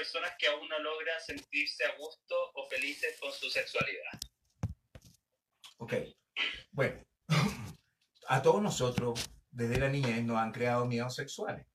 personas que aún no logran sentirse a gusto o felices con su sexualidad? Ok, bueno, a todos nosotros desde la niñez nos han creado miedos sexuales.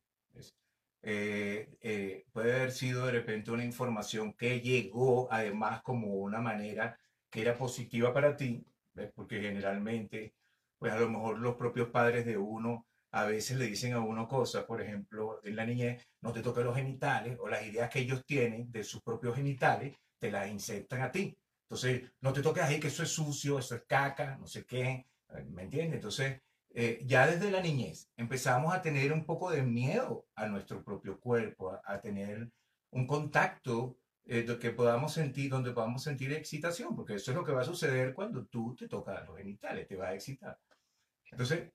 Eh, eh, puede haber sido de repente una información que llegó además como una manera que era positiva para ti, porque generalmente, pues a lo mejor los propios padres de uno a veces le dicen a uno cosas, por ejemplo, en la niñez, no te toques los genitales, o las ideas que ellos tienen de sus propios genitales, te las insertan a ti. Entonces, no te toques ahí que eso es sucio, eso es caca, no sé qué, ¿me entiendes? Entonces, eh, ya desde la niñez empezamos a tener un poco de miedo a nuestro propio cuerpo, a, tener un contacto eh, que podamos sentir, donde podamos sentir excitación, porque eso es lo que va a suceder cuando tú te tocas los genitales, te va a excitar. Entonces,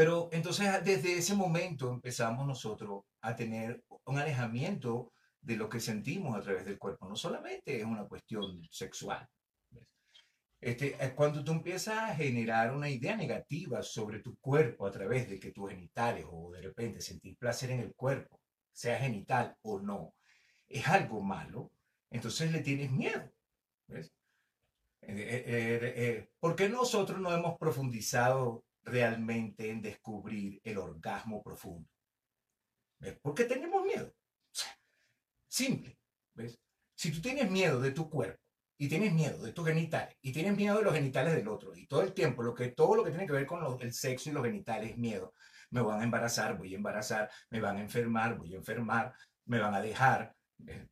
pero entonces desde ese momento empezamos nosotros a tener un alejamiento de lo que sentimos a través del cuerpo. No solamente es una cuestión sexual, este, cuando tú empiezas a generar una idea negativa sobre tu cuerpo a través de que tus genitales o de repente sentir placer en el cuerpo, sea genital o no, es algo malo, entonces le tienes miedo. ¿ves? Eh, eh, eh, ¿Por qué nosotros no hemos profundizado realmente en descubrir el orgasmo profundo? ¿Ves? Porque tenemos miedo. Simple. ¿ves? Si tú tienes miedo de tu cuerpo, y tienes miedo de tus genitales y tienes miedo de los genitales del otro y todo el tiempo lo que todo lo que tiene que ver con el sexo y los genitales es miedo me van a embarazar voy a embarazar me van a enfermar voy a enfermar me van a dejar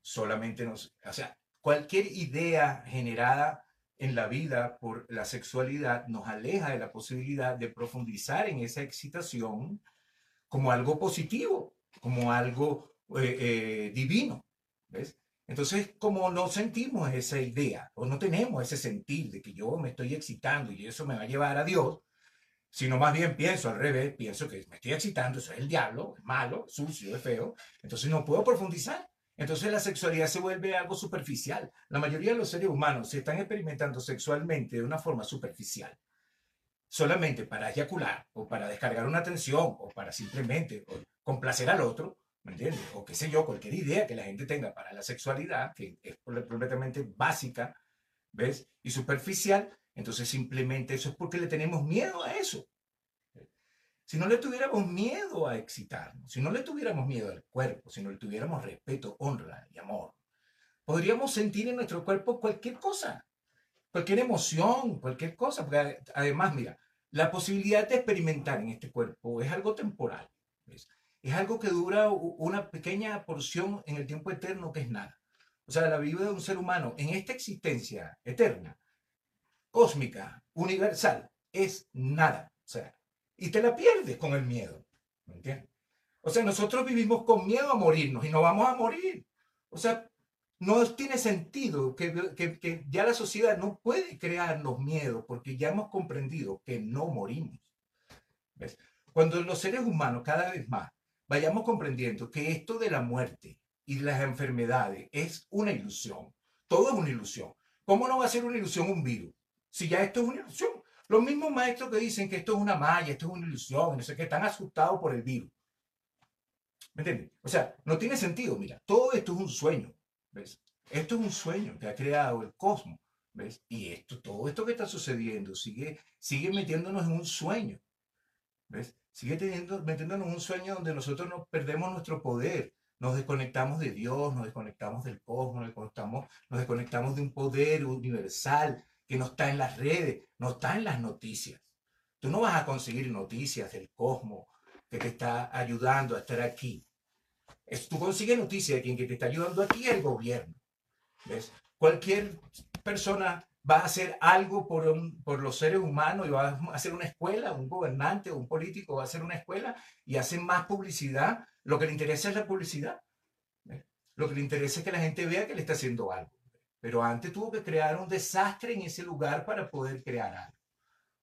solamente nos o sea cualquier idea generada en la vida por la sexualidad nos aleja de la posibilidad de profundizar en esa excitación como algo positivo como algo eh, eh, divino ¿ves? Entonces, como no sentimos esa idea o no tenemos ese sentir de que yo me estoy excitando y eso me va a llevar a Dios, sino más bien pienso al revés, pienso que me estoy excitando, eso es el diablo, es malo, sucio, es feo, entonces no puedo profundizar. Entonces la sexualidad se vuelve algo superficial. La mayoría de los seres humanos se están experimentando sexualmente de una forma superficial, solamente para eyacular o para descargar una tensión o para simplemente complacer al otro ¿me entiendes? O qué sé yo, cualquier idea que la gente tenga para la sexualidad, que es completamente básica, ¿ves? Y superficial, entonces simplemente eso es porque le tenemos miedo a eso. Si no le tuviéramos miedo a excitarnos, si no le tuviéramos miedo al cuerpo, si no le tuviéramos respeto, honra y amor, podríamos sentir en nuestro cuerpo cualquier cosa, cualquier emoción, cualquier cosa, porque además, mira, la posibilidad de experimentar en este cuerpo es algo temporal. es algo que dura una pequeña porción en el tiempo eterno que es nada. O sea, la vida de un ser humano en esta existencia eterna, cósmica, universal, es nada. O sea, y te la pierdes con el miedo. ¿Me entiendes? O sea, nosotros vivimos con miedo a morirnos y no vamos a morir. O sea, no tiene sentido que, que, ya la sociedad no puede crearnos miedo porque ya hemos comprendido que no morimos. ¿Ves? Cuando los seres humanos cada vez más vayamos comprendiendo que esto de la muerte y las enfermedades es una ilusión. Todo es una ilusión. ¿Cómo no va a ser una ilusión un virus? Si ya esto es una ilusión. Los mismos maestros que dicen que esto es una malla, esto es una ilusión, no sé qué, están asustados por el virus. ¿Me entiendes? O sea, no tiene sentido. Mira, todo esto es un sueño. ¿Ves? Esto es un sueño que ha creado el cosmos. ¿Ves? Y esto, todo esto que está sucediendo sigue, sigue metiéndonos en un sueño. ¿Ves? sigue teniendo, metiéndonos en un sueño donde nosotros nos perdemos nuestro poder, nos desconectamos de Dios, nos desconectamos del cosmos, nos desconectamos, nos desconectamos de un poder universal que no está en las redes, no está en las noticias. Tú no vas a conseguir noticias del cosmos que te está ayudando a estar aquí. Es, tú consigues noticias de quien que te está ayudando aquí es el gobierno. ¿Ves? Cualquier persona va a hacer algo por, los seres humanos y va a hacer una escuela, un gobernante un político va a hacer una escuela y hace más publicidad. Lo que le interesa es la publicidad. Lo que le interesa es que la gente vea que le está haciendo algo. Pero antes tuvo que crear un desastre en ese lugar para poder crear algo.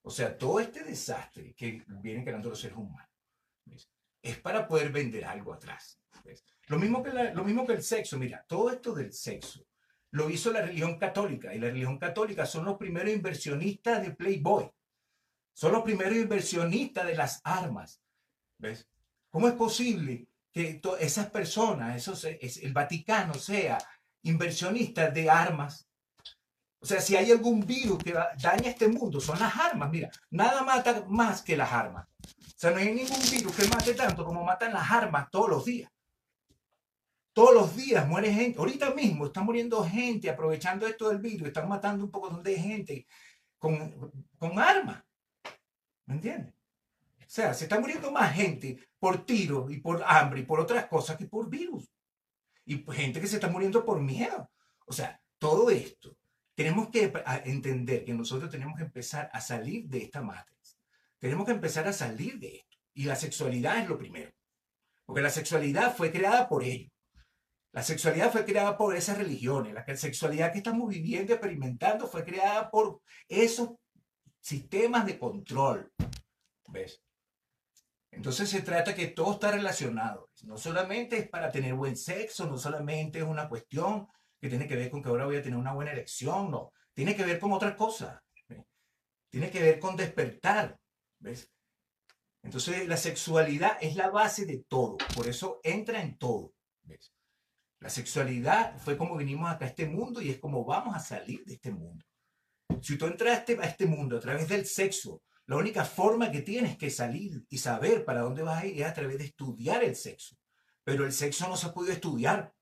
O sea, todo este desastre que vienen creando los seres humanos es para poder vender algo atrás. Lo, mismo que lo mismo que el sexo. Mira, todo esto del sexo lo hizo la religión católica. Y la religión católica son los primeros inversionistas de Playboy. Son los primeros inversionistas de las armas. ¿Ves? ¿Cómo es posible que esas personas, esos, es, el Vaticano sea inversionista de armas. O sea, si hay algún virus que daña este mundo, son las armas. Mira, nada mata más que las armas. O sea, no hay ningún virus que mate tanto como matan las armas todos los días. Todos los días muere gente. Ahorita mismo está muriendo gente aprovechando esto del virus. Están matando un poco de gente con, con armas. ¿Me entiendes? O sea, se está muriendo más gente por tiros y por hambre y por otras cosas que por virus. Y gente que se está muriendo por miedo. O sea, todo esto. Tenemos que entender que nosotros tenemos que empezar a salir de esta matriz. Tenemos que empezar a salir de esto. Y la sexualidad es lo primero. Porque la sexualidad fue creada por ellos. La sexualidad fue creada por esas religiones. La sexualidad que estamos viviendo y experimentando fue creada por esos sistemas de control. ¿Ves? Entonces se trata que todo está relacionado. No solamente es para tener buen sexo, no solamente es una cuestión que tiene que ver con que ahora voy a tener una buena elección, no. Tiene que ver con otras cosas. Tiene que ver con despertar. ¿Ves? Entonces la sexualidad es la base de todo. Por eso entra en todo. ¿Ves? La sexualidad fue como vinimos acá a este mundo y es como vamos a salir de este mundo. Si tú entraste a este mundo a través del sexo, la única forma que tienes que salir y saber para dónde vas a ir es a través de estudiar el sexo. Pero el sexo no se puede estudiar.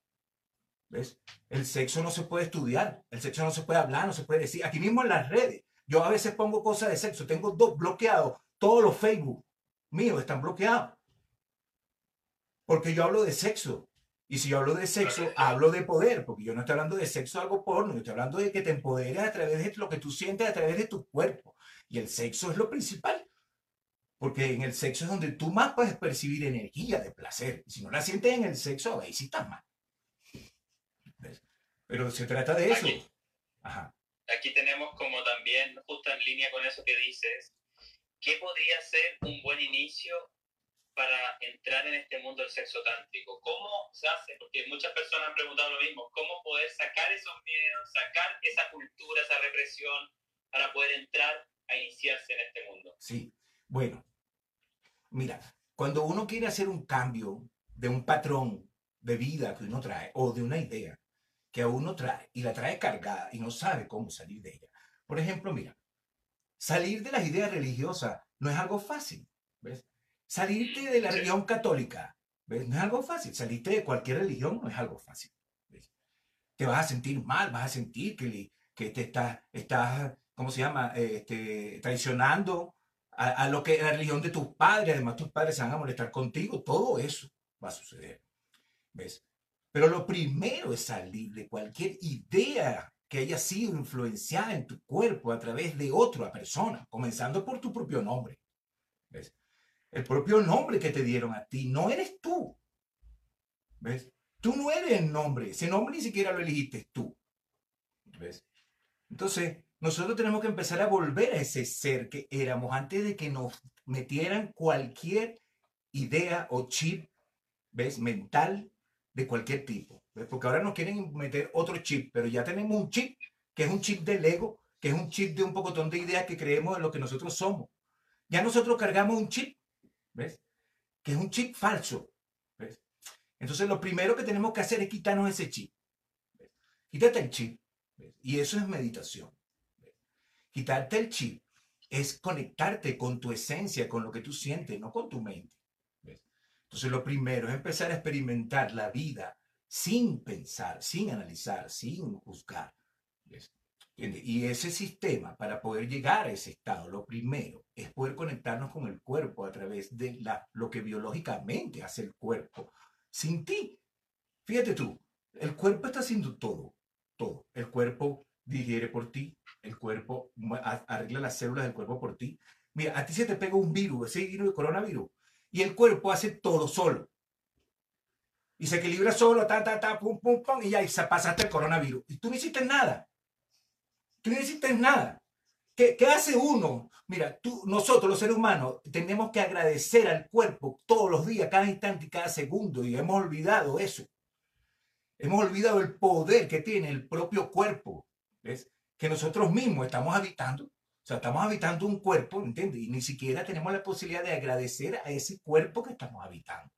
¿Ves? El sexo no se puede estudiar. El sexo no se puede hablar, no se puede decir. Aquí mismo en las redes. Yo a veces pongo cosas de sexo. Tengo dos bloqueados. Todos los Facebook míos están bloqueados. Porque yo hablo de sexo. Y si yo hablo de sexo, hablo de poder, porque yo no estoy hablando de sexo algo porno, yo estoy hablando de que te empoderes a través de lo que tú sientes, a través de tu cuerpo. Y el sexo es lo principal. Porque en el sexo es donde tú más puedes percibir energía de placer. Si no la sientes en el sexo, ahí sí estás mal. Pero se trata de eso. Aquí, Ajá. aquí tenemos como también, justo en línea con eso que dices, ¿qué podría ser un buen inicio para entrar en este mundo del sexo tántrico? ¿Cómo se hace? Porque muchas personas han preguntado lo mismo, ¿cómo poder sacar esos miedos, sacar esa cultura, esa represión para poder entrar a iniciarse en este mundo? Sí, bueno, mira, cuando uno quiere hacer un cambio de un patrón de vida que uno trae o de una idea que uno trae y la trae cargada y no sabe cómo salir de ella. Por ejemplo, mira, salir de las ideas religiosas no es algo fácil, ¿ves? Salirte de la religión católica, ¿ves? No es algo fácil. Salirte de cualquier religión no es algo fácil. Te vas a sentir mal, vas a sentir que, que te estás, estás ¿cómo se llama? Este, traicionando a, lo que la religión de tus padres, además tus padres se van a molestar contigo, todo eso va a suceder. ¿Ves? Pero lo primero es salir de cualquier idea que haya sido influenciada en tu cuerpo a través de otra persona, comenzando por tu propio nombre. ¿Ves? El propio nombre que te dieron a ti, no eres tú. ¿Ves? Tú no eres el nombre, ese nombre ni siquiera lo elegiste tú. ¿Ves? Entonces, nosotros tenemos que empezar a volver a ese ser que éramos antes de que nos metieran cualquier idea o chip, ¿ves? Mental de cualquier tipo. Porque ahora nos quieren meter otro chip, pero ya tenemos un chip, que es un chip del ego, que es un chip de un pocotón de ideas que creemos en lo que nosotros somos. Ya nosotros cargamos un chip, ¿ves? Que es un chip falso, ¿ves? Entonces lo primero que tenemos que hacer es quitarnos ese chip. Quítate el chip. Y eso es meditación. Quitarte el chip es conectarte con tu esencia, con lo que tú sientes, no con tu mente. Entonces lo primero es empezar a experimentar la vida sin pensar, sin analizar, sin juzgar. Y ese sistema, para poder llegar a ese estado, lo primero es poder conectarnos con el cuerpo a través de lo que biológicamente hace el cuerpo, sin ti. Fíjate tú, el cuerpo está haciendo todo, todo. El cuerpo digiere por ti, el cuerpo arregla las células del cuerpo por ti. Mira, a ti se te pega un virus, ese virus de coronavirus, y el cuerpo hace todo solo. Y se equilibra solo, ta, ta, ta, pum, pum, pum, y ya y pasaste el coronavirus. Y tú no hiciste nada. Tú no hiciste nada. ¿Qué, ¿Qué, hace uno? Mira, tú, nosotros los seres humanos tenemos que agradecer al cuerpo todos los días, cada instante y cada segundo, y hemos olvidado eso. Hemos olvidado el poder que tiene el propio cuerpo. ¿Ves? Que nosotros mismos estamos habitando. O sea, estamos habitando un cuerpo, ¿entiendes? Y ni siquiera tenemos la posibilidad de agradecer a ese cuerpo que estamos habitando.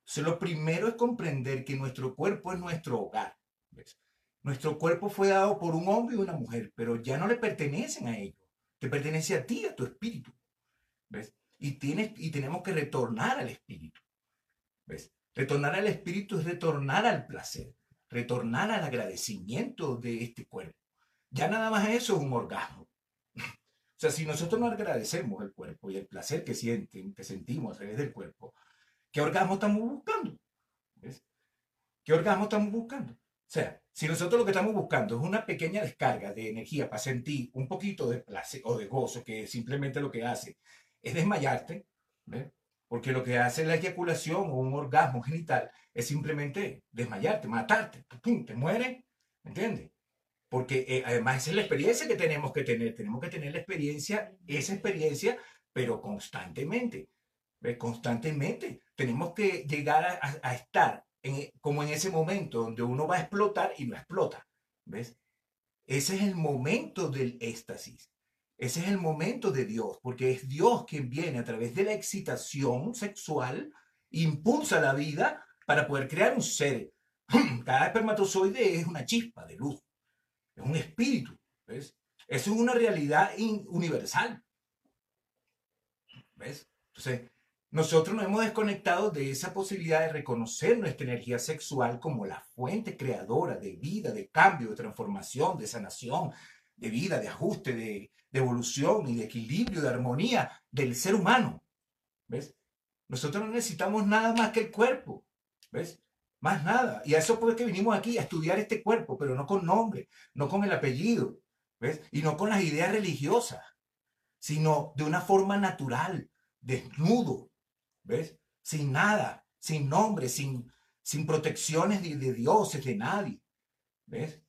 Entonces, lo primero es comprender que nuestro cuerpo es nuestro hogar. Nuestro cuerpo fue dado por un hombre y una mujer, pero ya no le pertenecen a ellos. Te pertenece a ti, a tu espíritu. ¿Ves? Y, tienes, y tenemos que retornar al espíritu. ¿Ves? Retornar al espíritu es retornar al placer, retornar al agradecimiento de este cuerpo. Ya nada más eso es un orgasmo. O sea, si nosotros no agradecemos el cuerpo y el placer que sienten, que sentimos a través del cuerpo, ¿qué orgasmo estamos buscando? ¿Ves? ¿Qué orgasmo estamos buscando? O sea, si nosotros lo que estamos buscando es una pequeña descarga de energía para sentir un poquito de placer o de gozo, que simplemente lo que hace es desmayarte, ¿ves? Porque lo que hace la eyaculación o un orgasmo genital es simplemente desmayarte, matarte, ¡pum! te mueres, ¿entiendes? Porque eh, además esa es la experiencia que tenemos que tener, tenemos que tener la experiencia, esa experiencia, pero constantemente, ¿ves? constantemente. Tenemos que llegar a, estar como en ese momento donde uno va a explotar y no explota, ¿ves? Ese es el momento del éxtasis. Ese es el momento de Dios, porque es Dios quien viene a través de la excitación sexual, impulsa la vida para poder crear un ser. Cada espermatozoide es una chispa de luz, es un espíritu. ¿ves? Eso es una realidad universal. ¿Ves? Entonces, nosotros nos hemos desconectado de esa posibilidad de reconocer nuestra energía sexual como la fuente creadora de vida, de cambio, de transformación, de sanación, de vida, de ajuste, de, de evolución y de equilibrio, de armonía del ser humano. ¿Ves? Nosotros no necesitamos nada más que el cuerpo. ¿Ves? Más nada. Y a eso es que vinimos aquí, a estudiar este cuerpo, pero no con nombre, no con el apellido, ¿ves? Y no con las ideas religiosas, sino de una forma natural, desnudo, ¿ves? Sin nada, sin nombre, sin, sin protecciones de, de dioses, de nadie, ¿ves?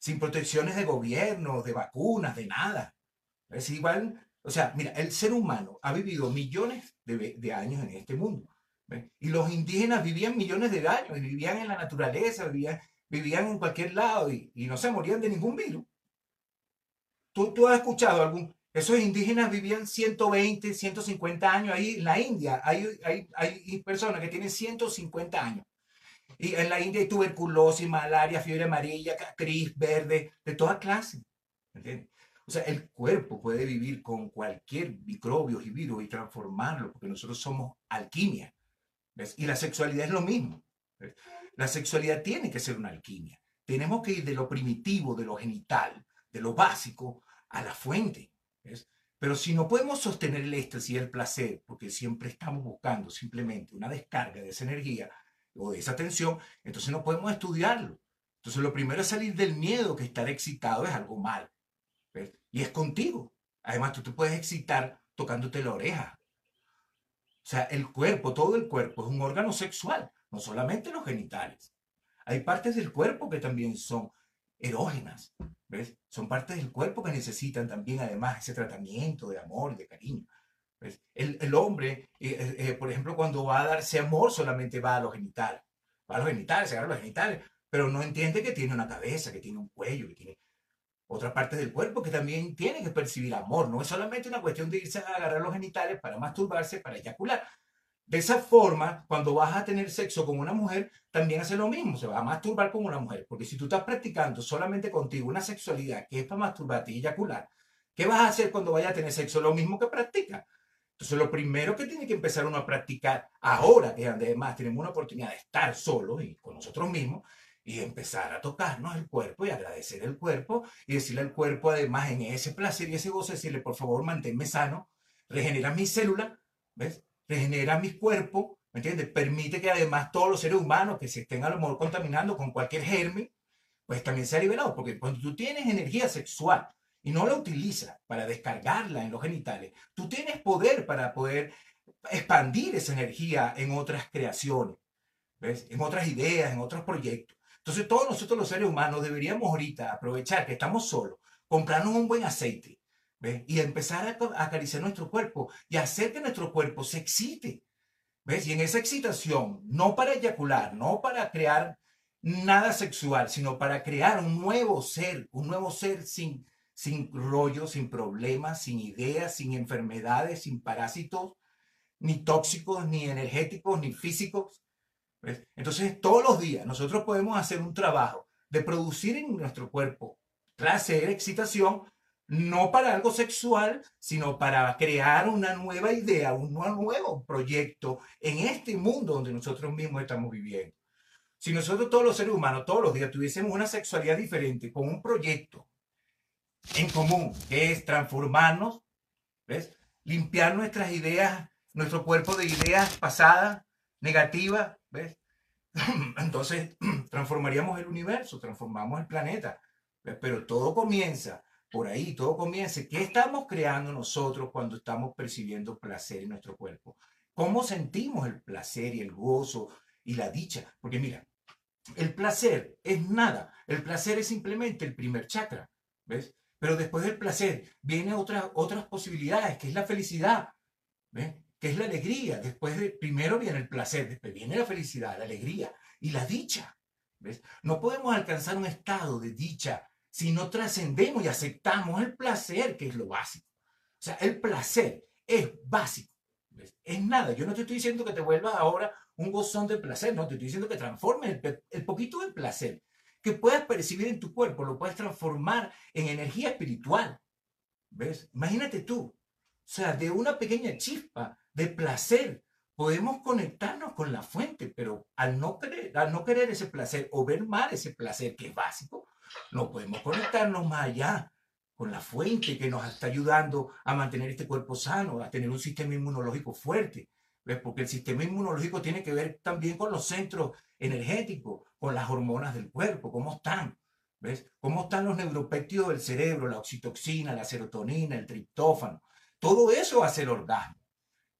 Sin protecciones de gobierno, de vacunas, de nada. Es igual, o sea, mira, el ser humano ha vivido millones de, años en este mundo. Y los indígenas vivían millones de años, y vivían en la naturaleza, vivían, en cualquier lado y, no se morían de ningún virus. ¿Tú, tú has escuchado algún... Esos indígenas vivían 120, 150 años ahí en la India. Hay, hay, hay personas que tienen 150 años. Y en la India hay tuberculosis, malaria, fiebre amarilla, cris, verde, de toda clase. O sea, el cuerpo puede vivir con cualquier microbio y virus y transformarlo, porque nosotros somos alquimia. Y la sexualidad es lo mismo. La sexualidad tiene que ser una alquimia. Tenemos que ir de lo primitivo, de lo genital, de lo básico, a la fuente. Pero si no podemos sostener el éxtasis y el placer, porque siempre estamos buscando simplemente una descarga de esa energía, o de esa tensión, entonces no podemos estudiarlo. Entonces lo primero es salir del miedo que estar excitado es algo mal. Y es contigo. Además, tú te puedes excitar tocándote la oreja. O sea, el cuerpo, todo el cuerpo es un órgano sexual, no solamente los genitales. Hay partes del cuerpo que también son erógenas, ¿ves? Son partes del cuerpo que necesitan también, además, ese tratamiento de amor, de cariño. Pues, el, hombre, eh, eh, eh, por ejemplo, cuando va a darse amor, solamente va a los genitales. Va a los genitales, se agarra los genitales, pero no entiende que tiene una cabeza, que tiene un cuello, que tiene otra parte del cuerpo que también tiene que percibir amor. No es solamente una cuestión de irse a agarrar los genitales para masturbarse, para eyacular. De esa forma, cuando vas a tener sexo con una mujer, también hace lo mismo, se va a masturbar con una mujer. Porque si tú estás practicando solamente contigo una sexualidad que es para masturbarte y eyacular, ¿qué vas a hacer cuando vayas a tener sexo? Lo mismo que practica. Entonces, lo primero que tiene que empezar uno a practicar ahora, que además tenemos una oportunidad de estar solos y con nosotros mismos, y empezar a tocarnos el cuerpo y agradecer el cuerpo y decirle al cuerpo, además, en ese placer y ese gozo, decirle, por favor, manténme sano, regenera mis células, ¿ves? Regenera mi cuerpo, ¿me entiendes? Permite que además todos los seres humanos que se estén a lo mejor contaminando con cualquier germen, pues también sea liberado, porque cuando tú tienes energía sexual, y no la utiliza para descargarla en los genitales, tú tienes poder para poder expandir esa energía en otras creaciones, ¿ves? en otras ideas, en otros proyectos. Entonces todos nosotros los seres humanos deberíamos ahorita aprovechar que estamos solos, comprarnos un buen aceite ¿ves? y empezar a acariciar nuestro cuerpo y hacer que nuestro cuerpo se excite. ¿Ves? Y en esa excitación, no para eyacular, no para crear nada sexual, sino para crear un nuevo ser, un nuevo ser sin, sin rollos, sin problemas, sin ideas, sin enfermedades, sin parásitos, ni tóxicos, ni energéticos, ni físicos. Entonces, todos los días nosotros podemos hacer un trabajo de producir en nuestro cuerpo placer, excitación, no para algo sexual, sino para crear una nueva idea, un nuevo proyecto en este mundo donde nosotros mismos estamos viviendo. Si nosotros todos los seres humanos, todos los días, tuviésemos una sexualidad diferente, con un proyecto en común, que es transformarnos, ¿ves? limpiar nuestras ideas, nuestro cuerpo de ideas pasadas, negativas, ¿ves? Entonces transformaríamos el universo, transformamos el planeta. Pero todo comienza por ahí, todo comienza. ¿Qué estamos creando nosotros cuando estamos percibiendo placer en nuestro cuerpo? ¿Cómo sentimos el placer y el gozo y la dicha? Porque mira, el placer es nada. El placer es simplemente el primer chakra, ¿ves? Pero después del placer vienen otras, otras posibilidades, que es la felicidad, ¿ves? Que es la alegría. Después de, primero viene el placer, después viene la felicidad, la alegría y la dicha, ¿ves? No podemos alcanzar un estado de dicha si no trascendemos y aceptamos el placer, que es lo básico. O sea, el placer es básico. ¿ves? Es nada. Yo no te estoy diciendo que te vuelvas ahora un gozón de placer, no, te estoy diciendo que transformes el, poquito de placer que puedas percibir en tu cuerpo, lo puedes transformar en energía espiritual. ¿Ves? Imagínate tú. O sea, de una pequeña chispa de placer podemos conectarnos con la fuente, pero al no querer, al no querer ese placer o ver mal ese placer que es básico, no podemos conectarnos más allá con la fuente que nos está ayudando a mantener este cuerpo sano, a tener un sistema inmunológico fuerte. Porque el sistema inmunológico tiene que ver también con los centros energéticos, con las hormonas del cuerpo, cómo están. ¿Ves? ¿Cómo están los neuropéptidos del cerebro, la oxitoxina, la serotonina, el triptófano? Todo eso hace el orgasmo.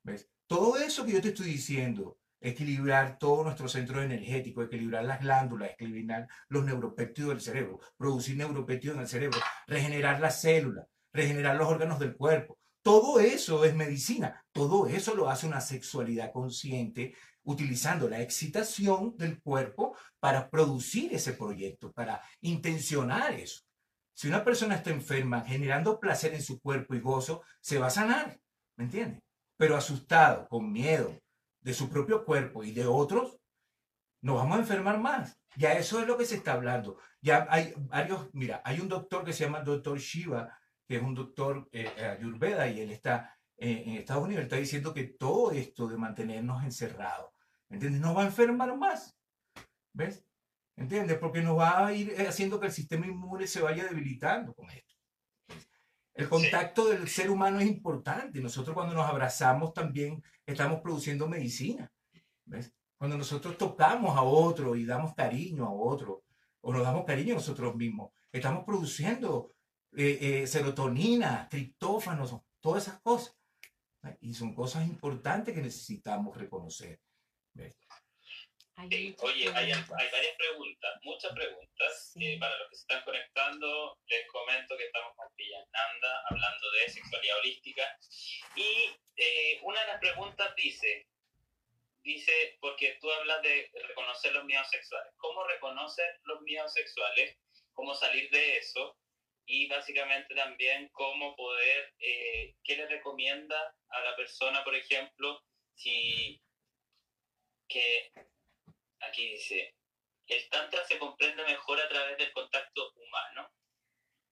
¿Ves? Todo eso que yo te estoy diciendo, equilibrar todos nuestros centros energéticos, equilibrar las glándulas, equilibrar los neuropéptidos del cerebro, producir neuropéptidos en el cerebro, regenerar las células, regenerar los órganos del cuerpo, todo eso es medicina. Todo eso lo hace una sexualidad consciente utilizando la excitación del cuerpo para producir ese proyecto, para intencionar eso. Si una persona está enferma generando placer en su cuerpo y gozo, se va a sanar, ¿me entiendes? Pero asustado, con miedo de su propio cuerpo y de otros, nos vamos a enfermar más. Ya eso es lo que se está hablando. Ya hay varios, mira, hay un doctor que se llama doctor Shiva, que es un doctor eh, eh, ayurveda y él está eh, en Estados Unidos, está diciendo que todo esto de mantenernos encerrados, ¿entiendes? Nos va a enfermar más, ¿ves? ¿Entiendes? Porque nos va a ir haciendo que el sistema inmune se vaya debilitando con esto. El contacto del ser humano es importante. Nosotros cuando nos abrazamos también estamos produciendo medicina. ¿ves? Cuando nosotros tocamos a otro y damos cariño a otro, o nos damos cariño a nosotros mismos, estamos produciendo eh, eh, serotonina, triptófanos, todas esas cosas. Y son cosas importantes que necesitamos reconocer. Oye, hay, varias preguntas, muchas preguntas. Eh, para los que se están conectando, les comento que estamos con Villananda hablando de sexualidad holística. Y una de las preguntas dice, dice, porque tú hablas de reconocer los miedos sexuales. ¿Cómo reconocer los miedos sexuales? ¿Cómo salir de eso? y básicamente también cómo poder, eh, qué le recomienda a la persona, por ejemplo, si que aquí dice, el tantra se comprende mejor a través del contacto humano.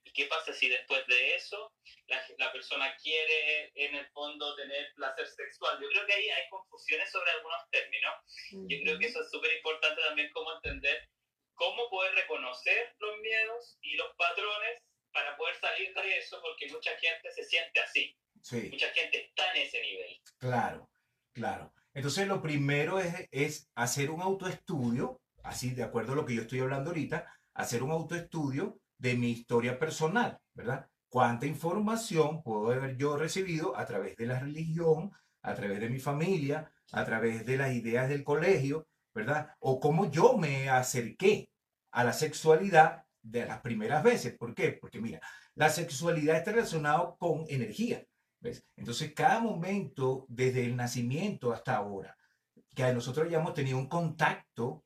¿Y qué pasa si después de eso la, la, persona quiere en el fondo tener placer sexual? Yo creo que ahí hay confusiones sobre algunos términos. Yo creo que eso es súper importante también cómo entender cómo poder reconocer los miedos y los patrones para poder salir de eso, porque mucha gente se siente así. Mucha gente está en ese nivel. Claro, claro. Entonces lo primero es, hacer un autoestudio, así de acuerdo a lo que yo estoy hablando ahorita, hacer un autoestudio de mi historia personal, ¿verdad? ¿Cuánta información puedo haber yo recibido a través de la religión, a través de mi familia, a través de las ideas del colegio, ¿verdad? O cómo yo me acerqué a la sexualidad de las primeras veces. ¿Por qué? Porque mira, la sexualidad está relacionada con energía. Entonces, cada momento, desde el nacimiento hasta ahora, que nosotros ya hemos tenido un contacto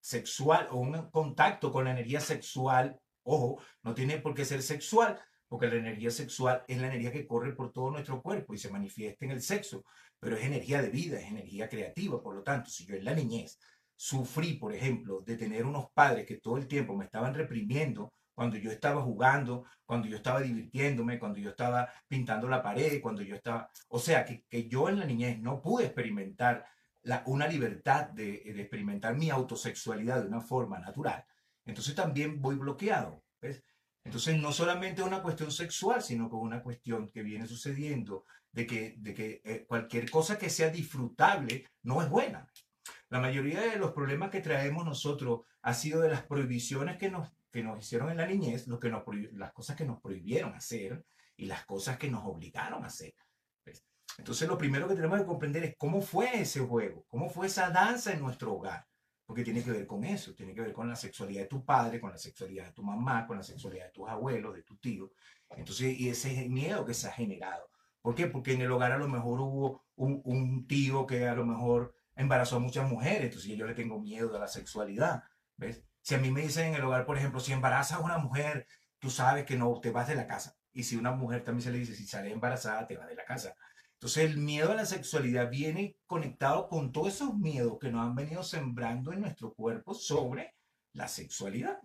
sexual o un contacto con la energía sexual, ojo, no tiene por qué ser sexual, porque la energía sexual es la energía que corre por todo nuestro cuerpo y se manifiesta en el sexo, pero es energía de vida, es energía creativa, por lo tanto, si yo en la niñez sufrí, por ejemplo, de tener unos padres que todo el tiempo me estaban reprimiendo cuando yo estaba jugando, cuando yo estaba divirtiéndome, cuando yo estaba pintando la pared, cuando yo estaba... O sea, que, que yo en la niñez no pude experimentar la, una libertad de, de, experimentar mi autosexualidad de una forma natural. Entonces también voy bloqueado. ¿ves? Entonces no solamente es una cuestión sexual, sino que una cuestión que viene sucediendo de que, de que eh, cualquier cosa que sea disfrutable no es buena. La mayoría de los problemas que traemos nosotros ha sido de las prohibiciones que nos que nos hicieron en la niñez, lo que nos, las cosas que nos prohibieron hacer y las cosas que nos obligaron a hacer. Entonces lo primero que tenemos que comprender es cómo fue ese juego, cómo fue esa danza en nuestro hogar, porque tiene que ver con eso, tiene que ver con la sexualidad de tu padre, con la sexualidad de tu mamá, con la sexualidad de tus abuelos, de tu tío. Entonces, y ese es el miedo que se ha generado. ¿Por qué? Porque en el hogar a lo mejor hubo un, un tío que a lo mejor embarazó a muchas mujeres, entonces yo le tengo miedo a la sexualidad, ¿ves? Si a mí me dicen en el hogar, por ejemplo, si embarazas a una mujer, tú sabes que no te vas de la casa. Y si una mujer también se le dice, si sale embarazada, te vas de la casa. Entonces el miedo a la sexualidad viene conectado con todos esos miedos que nos han venido sembrando en nuestro cuerpo sobre la sexualidad.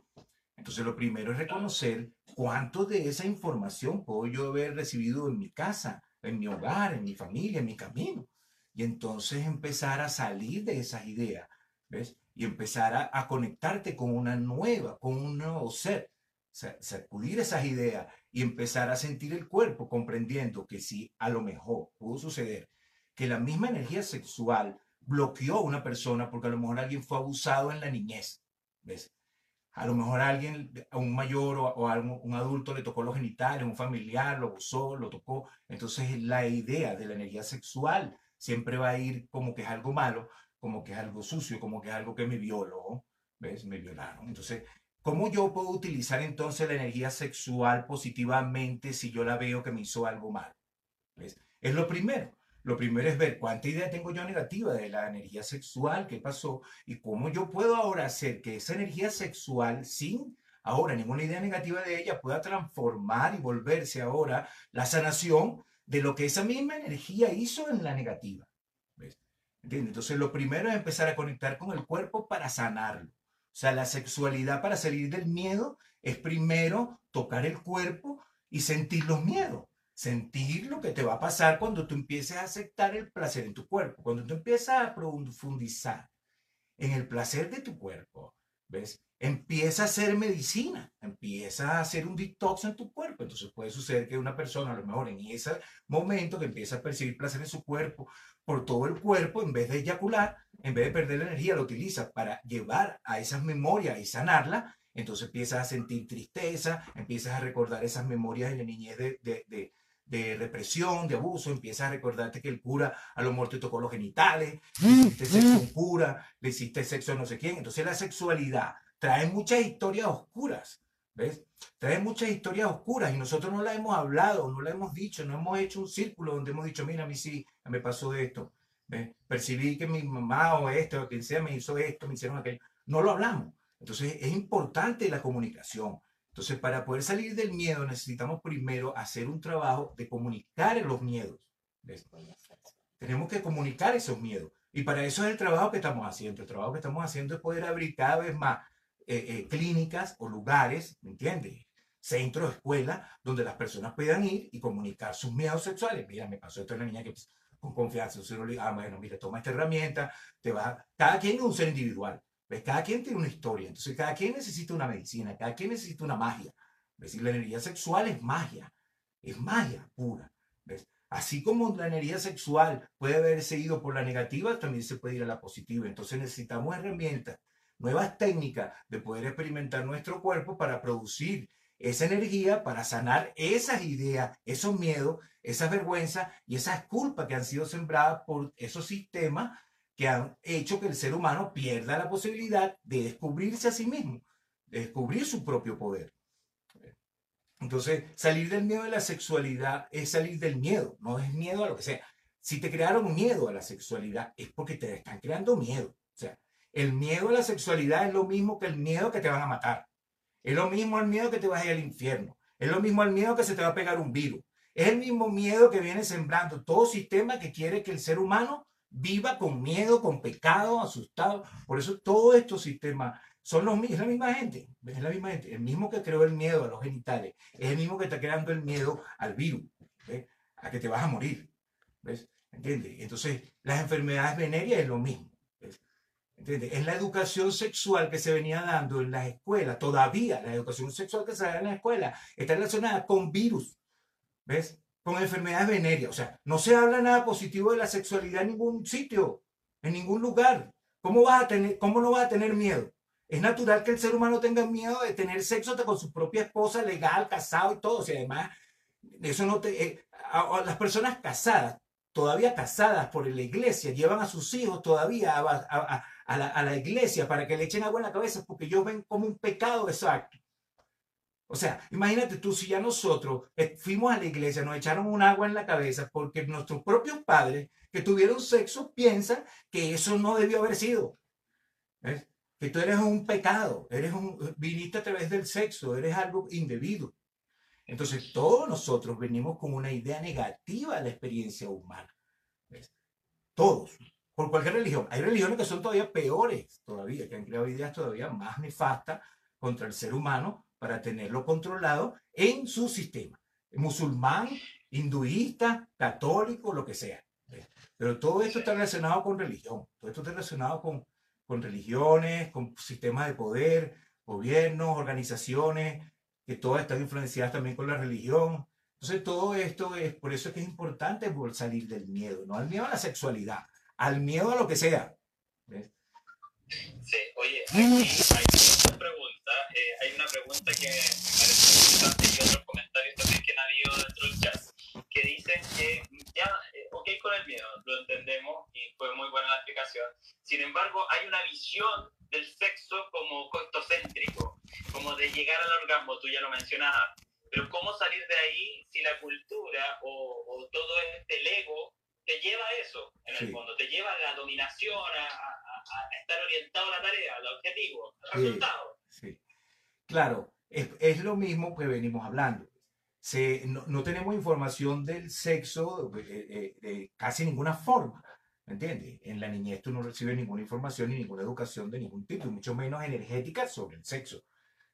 Entonces lo primero es reconocer cuánto de esa información puedo yo haber recibido en mi casa, en mi hogar, en mi familia, en mi camino. Y entonces empezar a salir de esas ideas, ¿ves? Y empezar a, conectarte con una nueva, con un nuevo ser, sacudir esas ideas y empezar a sentir el cuerpo comprendiendo que si a lo mejor pudo suceder que la misma energía sexual bloqueó a una persona porque a lo mejor alguien fue abusado en la niñez, ¿ves? A lo mejor alguien, a un mayor o, o a un, un adulto le tocó los genitales, un familiar lo abusó, lo tocó. Entonces la idea de la energía sexual siempre va a ir como que es algo malo, como que es algo sucio, como que es algo que me violó, ¿ves? Me violaron. Entonces, ¿cómo yo puedo utilizar entonces la energía sexual positivamente si yo la veo que me hizo algo mal? ¿Ves? Es lo primero. Lo primero es ver cuánta idea tengo yo negativa de la energía sexual, qué pasó y cómo yo puedo ahora hacer que esa energía sexual, sin ahora ninguna idea negativa de ella, pueda transformar y volverse ahora la sanación de lo que esa misma energía hizo en la negativa. Entonces lo primero es empezar a conectar con el cuerpo para sanarlo. O sea, la sexualidad para salir del miedo es primero tocar el cuerpo y sentir los miedos. Sentir lo que te va a pasar cuando tú empieces a aceptar el placer en tu cuerpo. Cuando tú empiezas a profundizar en el placer de tu cuerpo, ¿ves? Empieza a hacer medicina, empieza a hacer un detox en tu cuerpo. Entonces puede suceder que una persona, a lo mejor en ese momento que empieza a percibir placer en su cuerpo, por todo el cuerpo, en vez de eyacular, en vez de perder la energía, lo utiliza para llevar a esas memorias y sanarla. Entonces empiezas a sentir tristeza, empiezas a recordar esas memorias de la niñez de, de, de, represión, de abuso, empiezas a recordarte que el cura a lo mejor te tocó los genitales, le hiciste sexo a un cura, le hiciste sexo a no sé quién. Entonces la sexualidad trae muchas historias oscuras, ¿ves? Trae muchas historias oscuras y nosotros no la hemos hablado, no la hemos dicho, no hemos hecho un círculo donde hemos dicho, mira, a mí sí me pasó esto. Percibí que mi mamá o esto, o quien sea, me hizo esto, me hicieron aquello. No lo hablamos. Entonces es importante la comunicación. Entonces, para poder salir del miedo, necesitamos primero hacer un trabajo de comunicar los miedos. Tenemos que comunicar esos miedos. Y para eso es el trabajo que estamos haciendo. El trabajo que estamos haciendo es poder abrir cada vez más eh, eh, clínicas o lugares, ¿me entiendes? Centros, escuelas, donde las personas puedan ir y comunicar sus miedos sexuales. Mira, me pasó esto a la niña que con confianza. Uno le dice, ah, bueno, mira, toma esta herramienta, te va. Cada quien es un ser individual. ¿ves? Cada quien tiene una historia. Entonces, cada quien necesita una medicina, cada quien necesita una magia. ¿ves? La energía sexual es magia. Es magia pura. ¿ves? Así como la energía sexual puede haberse ido por la negativa, también se puede ir a la positiva. Entonces necesitamos herramientas, nuevas técnicas de poder experimentar nuestro cuerpo para producir esa energía para sanar esas ideas, esos miedos, esas vergüenzas y esas culpas que han sido sembradas por esos sistemas que han hecho que el ser humano pierda la posibilidad de descubrirse a sí mismo, de descubrir su propio poder. Entonces, salir del miedo de la sexualidad es salir del miedo, no es miedo a lo que sea. Si te crearon miedo a la sexualidad es porque te están creando miedo. O sea, el miedo a la sexualidad es lo mismo que el miedo que te van a matar. Es lo mismo el miedo que te vas a ir al infierno. Es lo mismo al miedo que se te va a pegar un virus. Es el mismo miedo que viene sembrando todo sistema que quiere que el ser humano viva con miedo, con pecado, asustado. Por eso todos estos sistemas son los mismos, es la misma gente, es la misma gente. El mismo que creó el miedo a los genitales, es el mismo que está creando el miedo al virus, a que te vas a morir. ¿Ves? ¿Entiendes? Entonces, las enfermedades venéreas es lo mismo. ¿Entiendes? Es la educación sexual que se venía dando en las escuelas, todavía la educación sexual que se da en la escuela está relacionada con virus, ¿ves? Con enfermedades venéreas. O sea, no se habla nada positivo de la sexualidad en ningún sitio, en ningún lugar. ¿Cómo, vas a tener, cómo no vas a tener miedo? Es natural que el ser humano tenga miedo de tener sexo con su propia esposa legal, casado y todo. O además, eso no te... Eh, las personas casadas todavía casadas por la iglesia, llevan a sus hijos todavía a, la, iglesia para que le echen agua en la cabeza porque ellos ven como un pecado exacto. O sea, imagínate tú si ya nosotros eh, fuimos a la iglesia, nos echaron un agua en la cabeza porque nuestros propios padres que tuvieron sexo piensan que eso no debió haber sido. Que tú eres un pecado, eres un, viniste a través del sexo, eres algo indebido. Entonces todos nosotros venimos con una idea negativa de la experiencia humana. Todos, por cualquier religión. Hay religiones que son todavía peores, todavía, que han creado ideas todavía más nefastas contra el ser humano para tenerlo controlado en su sistema. Musulmán, hinduista, católico, lo que sea. Pero todo esto está relacionado con religión. Todo esto está relacionado con, con religiones, con sistemas de poder, gobiernos, organizaciones, que todas están influenciadas también con la religión. Entonces todo esto es, por eso es que es importante salir del miedo, no al miedo a la sexualidad, al miedo a lo que sea. Sí, oye, aquí hay una pregunta, eh, hay una pregunta que me parece interesante y otros comentarios también que han habido dentro del chat, que dicen que ya, eh, ok con el miedo, lo entendemos y fue muy buena la explicación, sin embargo hay una visión del sexo como costocéntrico, como de llegar al orgasmo, tú ya lo mencionabas, pero cómo salir de ahí si la cultura o, todo este ego te lleva a eso, en el fondo, te lleva a la dominación, a, estar orientado a la tarea, al objetivo, al resultado. Sí, claro, es, lo mismo que venimos hablando. Se, no, tenemos información del sexo de, de casi ninguna forma. ¿Me entiendes? En la niñez tú no recibes ninguna información ni ninguna educación de ningún tipo, y mucho menos energética sobre el sexo.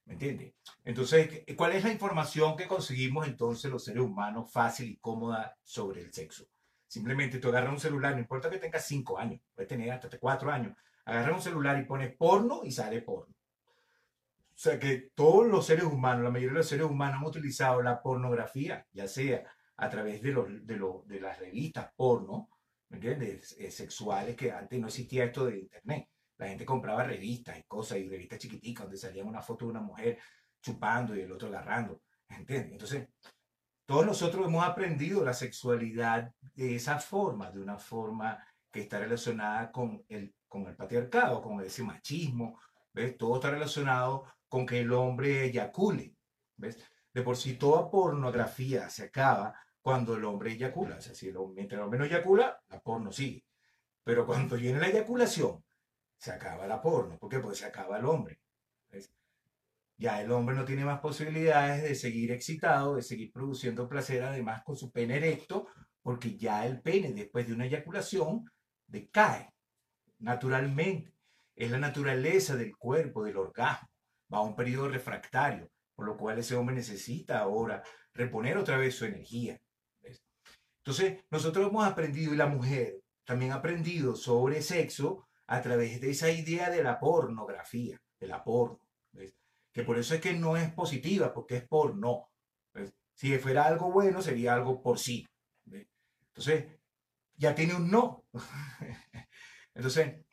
¿Me entiendes? Entonces, ¿cuál es la información que conseguimos entonces los seres humanos fácil y cómoda sobre el sexo? Simplemente tú agarras un celular, no importa que tengas cinco años, puedes tener hasta cuatro años, agarras un celular y pones porno y sale porno. O sea que todos los seres humanos, la mayoría de los seres humanos han utilizado la pornografía, ya sea a través de, de, de las revistas porno, ¿me entiendes? Sexuales que antes no existía esto de internet. La gente compraba revistas y cosas, y revistas chiquiticas donde salía una foto de una mujer chupando y el otro agarrando. ¿Entiendes? Entonces, todos nosotros hemos aprendido la sexualidad de esa forma, de una forma que está relacionada con el, con el patriarcado, con ese machismo, ¿ves? Todo está relacionado con que el hombre eyacule, ¿ves? De por sí toda pornografía se acaba cuando el hombre eyacula. O sea, si el, mientras el hombre no eyacula, la porno sigue. Pero cuando viene la eyaculación, se acaba la porno. ¿Por qué? Porque se acaba el hombre. Ya el hombre no tiene más posibilidades de seguir excitado, de seguir produciendo placer, además con su pene erecto, porque ya el pene, después de una eyaculación, decae naturalmente. Es la naturaleza del cuerpo, del orgasmo. Va a un periodo refractario, por lo cual ese hombre necesita ahora reponer otra vez su energía. Entonces, nosotros hemos aprendido, y la mujer también ha aprendido sobre sexo a través de esa idea de la pornografía, de la porno. Que por eso es que no es positiva, porque es porno. Si fuera algo bueno, sería algo por sí. Entonces, ya tiene un no. Entonces,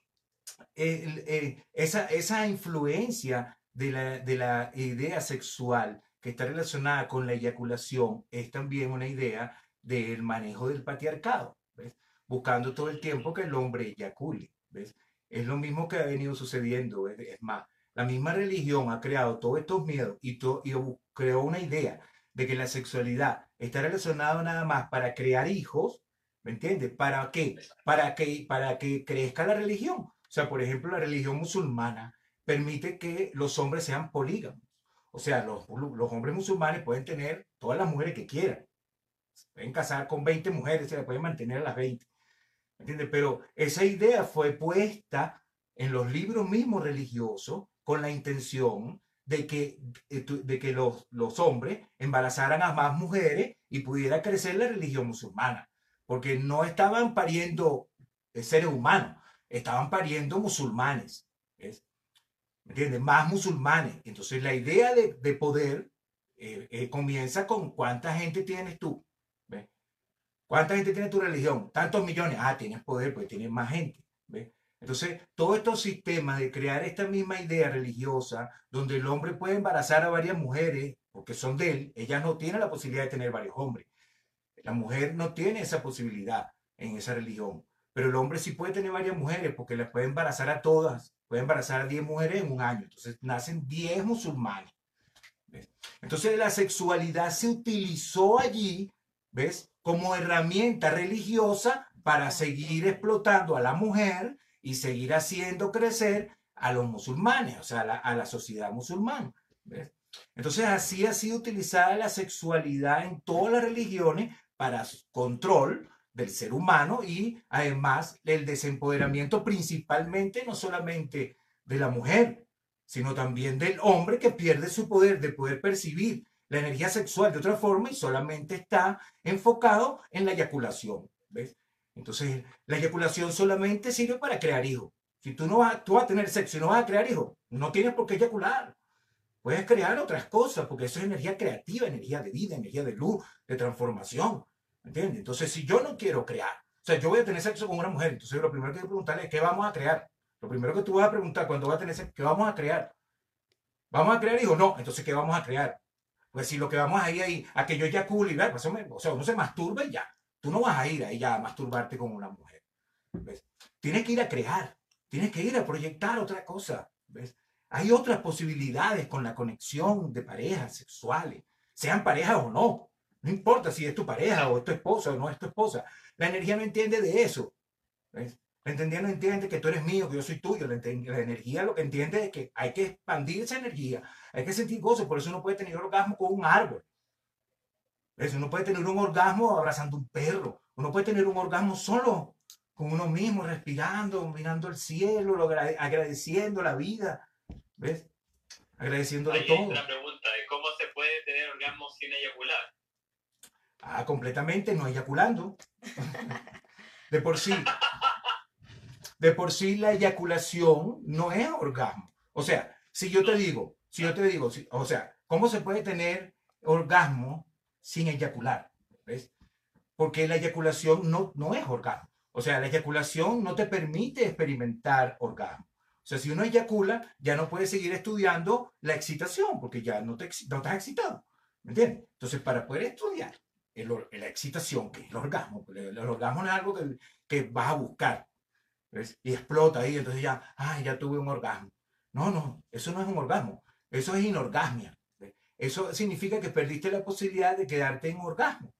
esa, esa influencia de la, de la idea sexual que está relacionada con la eyaculación es también una idea del manejo del patriarcado, ¿ves? buscando todo el tiempo que el hombre eyacule. ¿ves? Es lo mismo que ha venido sucediendo. Es más, la misma religión ha creado todos estos miedos y, y creó una idea de que la sexualidad está relacionada nada más para crear hijos, ¿me entiendes? ¿Para qué? Para que, para que crezca la religión. O sea, por ejemplo, la religión musulmana permite que los hombres sean polígamos O sea, los, los hombres musulmanes pueden tener todas las mujeres que quieran. Pueden casar con 20 mujeres, se pueden mantener a las 20. ¿Entiendes? Pero esa idea fue puesta en los libros mismos religiosos con la intención de que, eh, de que los, los hombres embarazaran a más mujeres y pudiera crecer la religión musulmana. Porque no estaban pariendo eh, seres humanos, estaban pariendo musulmanes. ¿ves? ¿Me? Más musulmanes. Entonces la idea de, de poder eh, comienza con cuánta gente tienes tú. ¿Ves? ¿Cuánta gente tiene tu religión? Tantos millones. Ah, tienes poder, pues tienes más gente. ¿ves? Entonces, todos estos sistemas de crear esta misma idea religiosa, donde el hombre puede embarazar a varias mujeres, porque son de él, ella no tiene la posibilidad de tener varios hombres. La mujer no tiene esa posibilidad en esa religión, pero el hombre sí puede tener varias mujeres, porque las puede embarazar a todas, puede embarazar a 10 mujeres en un año. Entonces, nacen 10 musulmanes. Entonces, la sexualidad se utilizó allí, ¿ves? Como herramienta religiosa para seguir explotando a la mujer y seguir haciendo crecer a los musulmanes, o sea, a la, sociedad musulmana. Entonces, así ha sido utilizada la sexualidad en todas las religiones para control del ser humano y además el desempoderamiento principalmente no solamente de la mujer, sino también del hombre que pierde su poder de poder percibir la energía sexual de otra forma y solamente está enfocado en la eyaculación. ¿ves? Entonces, la eyaculación solamente sirve para crear hijos. Si tú no vas, tú vas a tener sexo y no vas a crear hijos, no tienes por qué eyacular. Puedes crear otras cosas, porque eso es energía creativa, energía de vida, energía de luz, de transformación. ¿Entiendes? Entonces, si yo no quiero crear, o sea, yo voy a tener sexo con una mujer, entonces lo primero que voy a preguntarle es, ¿qué vamos a crear? Lo primero que tú vas a preguntar cuando vas a tener sexo, ¿qué vamos a crear? ¿Vamos a crear hijos? No, entonces, ¿qué vamos a crear? Pues si lo que vamos a ir ahí, a que yo eyacule pues, o sea, uno se masturba y ya. Tú no vas a ir ahí ya a masturbarte con una mujer. ¿ves? Tienes que ir a crear, tienes que ir a proyectar otra cosa. ¿ves? Hay otras posibilidades con la conexión de parejas sexuales, sean parejas o no. No importa si es tu pareja o es tu esposa o no es tu esposa. La energía no entiende de eso. ¿ves? La energía no entiende que tú eres mío, que yo soy tuyo. La, la, energía lo que entiende es que hay que expandir esa energía, hay que sentir gozo. Por eso uno puede tener orgasmo con un árbol. Eso, uno puede tener un orgasmo abrazando un perro, uno puede tener un orgasmo solo con uno mismo, respirando, mirando el cielo, agradeciendo la vida, ¿ves? Agradeciendo todo. La pregunta es, ¿cómo se puede tener orgasmo sin eyacular? Ah, completamente, no eyaculando. De por sí. De por sí la eyaculación no es orgasmo. O sea, si yo te digo, si yo te digo, o sea, ¿cómo se puede tener orgasmo sin eyacular. ¿ves? Porque la eyaculación no, no es orgasmo. O sea, la eyaculación no te permite experimentar orgasmo. O sea, si uno eyacula, ya no puede seguir estudiando la excitación, porque ya no, te, no estás excitado. ¿Me entiendes? Entonces, para poder estudiar la excitación, que es el orgasmo, el, orgasmo no es algo que, que vas a buscar. ¿ves? Y explota ahí, entonces ya, ay, ya tuve un orgasmo. No, no, eso no es un orgasmo, eso es inorgasmia. Eso significa que perdiste la posibilidad de quedarte en orgasmo.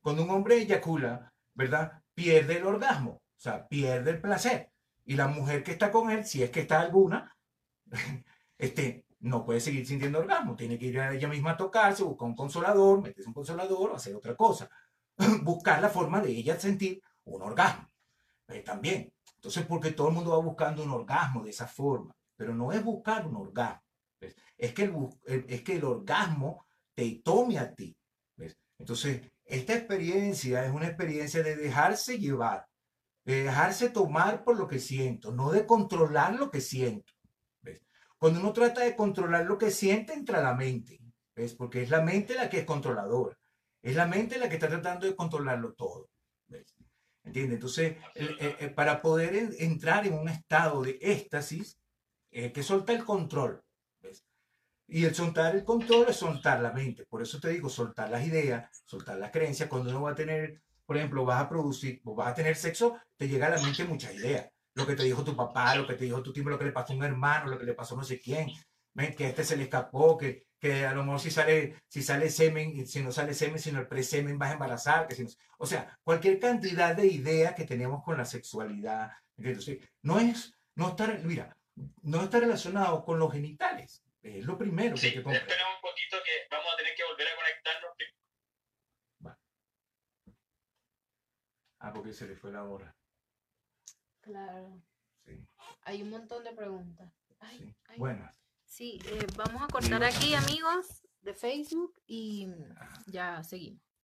Cuando un hombre eyacula, ¿verdad? Pierde el orgasmo, o sea, pierde el placer. Y la mujer que está con él, si es que está alguna, este, no puede seguir sintiendo orgasmo. Tiene que ir a ella misma a tocarse, buscar un consolador, meterse un consolador o hacer otra cosa. buscar la forma de ella sentir un orgasmo. Eh, también. Entonces, porque todo el mundo va buscando un orgasmo de esa forma. Pero no es buscar un orgasmo es que el, es que el orgasmo te tome a ti. Entonces, esta experiencia es una experiencia de dejarse llevar, de dejarse tomar por lo que siento, no de controlar lo que siento. Cuando uno trata de controlar lo que siente, entra la mente, ¿ves? porque es la mente la que es controladora, es la mente la que está tratando de controlarlo todo. ¿ves? ¿Entiendes? Entonces, para poder entrar en un estado de éxtasis, hay que soltar el control. Y el soltar el control es soltar la mente. Por eso te digo, soltar las ideas, soltar las creencias. Cuando uno va a tener, por ejemplo, vas a producir, vas a tener sexo, te llega a la mente muchas ideas. Lo que te dijo tu papá, lo que te dijo tu tío, lo que le pasó a un hermano, lo que le pasó a no sé quién. Que a este se le escapó, que, que a lo mejor si sale, si sale semen, si no sale semen, sino el presemen vas a embarazar. Que si o sea, cualquier cantidad de ideas que tenemos con la sexualidad. Entonces, no es, no estar, mira, no está relacionado con los genitales. Es lo primero que Sí, hay que comprender. espera un poquito que vamos a tener que volver a conectarnos. Ah, porque se le fue la hora. Claro. Sí, Hay un montón de preguntas. Ay, sí. ay. Buenas. Sí, eh, vamos a cortar aquí, amigos, de Facebook y Ah. ya seguimos.